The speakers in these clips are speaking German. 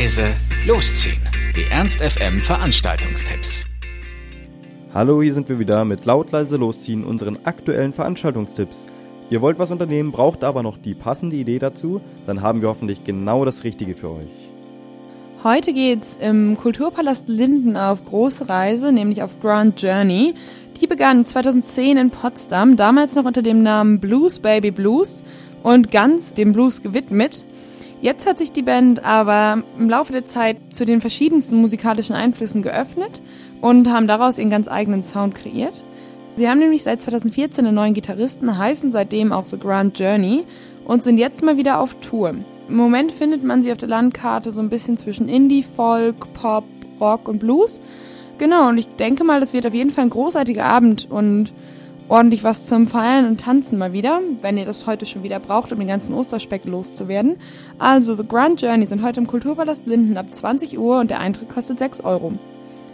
leise, losziehen. Die Ernst FM Veranstaltungstipps. Hallo, hier sind wir wieder mit laut leise losziehen unseren aktuellen Veranstaltungstipps. Ihr wollt was unternehmen, braucht aber noch die passende Idee dazu, dann haben wir hoffentlich genau das Richtige für euch. Heute geht's im Kulturpalast Linden auf große Reise, nämlich auf Grand Journey. Die begann 2010 in Potsdam, damals noch unter dem Namen Blues Baby Blues und ganz dem Blues gewidmet. Jetzt hat sich die Band aber im Laufe der Zeit zu den verschiedensten musikalischen Einflüssen geöffnet und haben daraus ihren ganz eigenen Sound kreiert. Sie haben nämlich seit 2014 einen neuen Gitarristen, heißen seitdem auch The Grand Journey und sind jetzt mal wieder auf Tour. Im Moment findet man sie auf der Landkarte so ein bisschen zwischen Indie, Folk, Pop, Rock und Blues. Genau, und ich denke mal, das wird auf jeden Fall ein großartiger Abend und ordentlich was zum Feiern und Tanzen mal wieder, wenn ihr das heute schon wieder braucht, um den ganzen Osterspeck loszuwerden. Also The Grand Journey sind heute im Kulturpalast Linden ab 20 Uhr und der Eintritt kostet 6 Euro.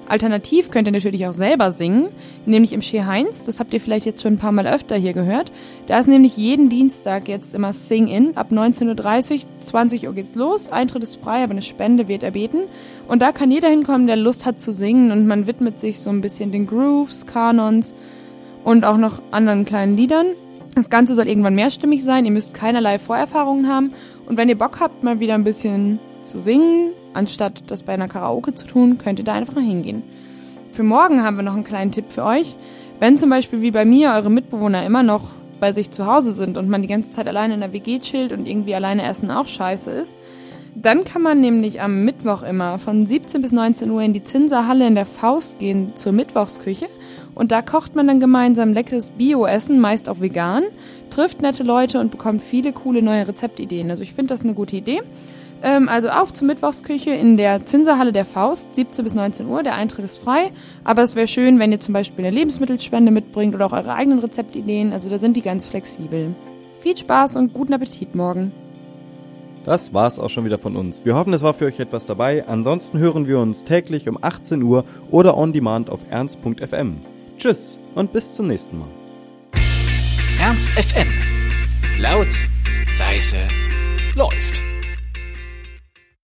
Alternativ könnt ihr natürlich auch selber singen, nämlich im Schee Heinz. Das habt ihr vielleicht jetzt schon ein paar Mal öfter hier gehört. Da ist nämlich jeden Dienstag jetzt immer Sing-In. Ab 19.30 Uhr, 20 Uhr geht's los. Eintritt ist frei, aber eine Spende wird erbeten. Und da kann jeder hinkommen, der Lust hat zu singen und man widmet sich so ein bisschen den Grooves, Kanons und auch noch anderen kleinen Liedern. Das Ganze soll irgendwann mehrstimmig sein. Ihr müsst keinerlei Vorerfahrungen haben. Und wenn ihr Bock habt, mal wieder ein bisschen zu singen, anstatt das bei einer Karaoke zu tun, könnt ihr da einfach hingehen. Für morgen haben wir noch einen kleinen Tipp für euch. Wenn zum Beispiel wie bei mir eure Mitbewohner immer noch bei sich zu Hause sind und man die ganze Zeit alleine in der WG chillt und irgendwie alleine essen auch scheiße ist, dann kann man nämlich am Mittwoch immer von 17 bis 19 Uhr in die Zinserhalle in der Faust gehen zur Mittwochsküche und da kocht man dann gemeinsam leckeres Bio-Essen, meist auch vegan, trifft nette Leute und bekommt viele coole neue Rezeptideen. Also ich finde das eine gute Idee. Ähm, also auf zur Mittwochsküche in der Zinserhalle der Faust, 17 bis 19 Uhr. Der Eintritt ist frei, aber es wäre schön, wenn ihr zum Beispiel eine Lebensmittelspende mitbringt oder auch eure eigenen Rezeptideen. Also da sind die ganz flexibel. Viel Spaß und guten Appetit morgen. Das war's auch schon wieder von uns. Wir hoffen, es war für euch etwas dabei. Ansonsten hören wir uns täglich um 18 Uhr oder on demand auf ernst.fm. Tschüss und bis zum nächsten Mal. Ernst FM. Laut, leise, läuft.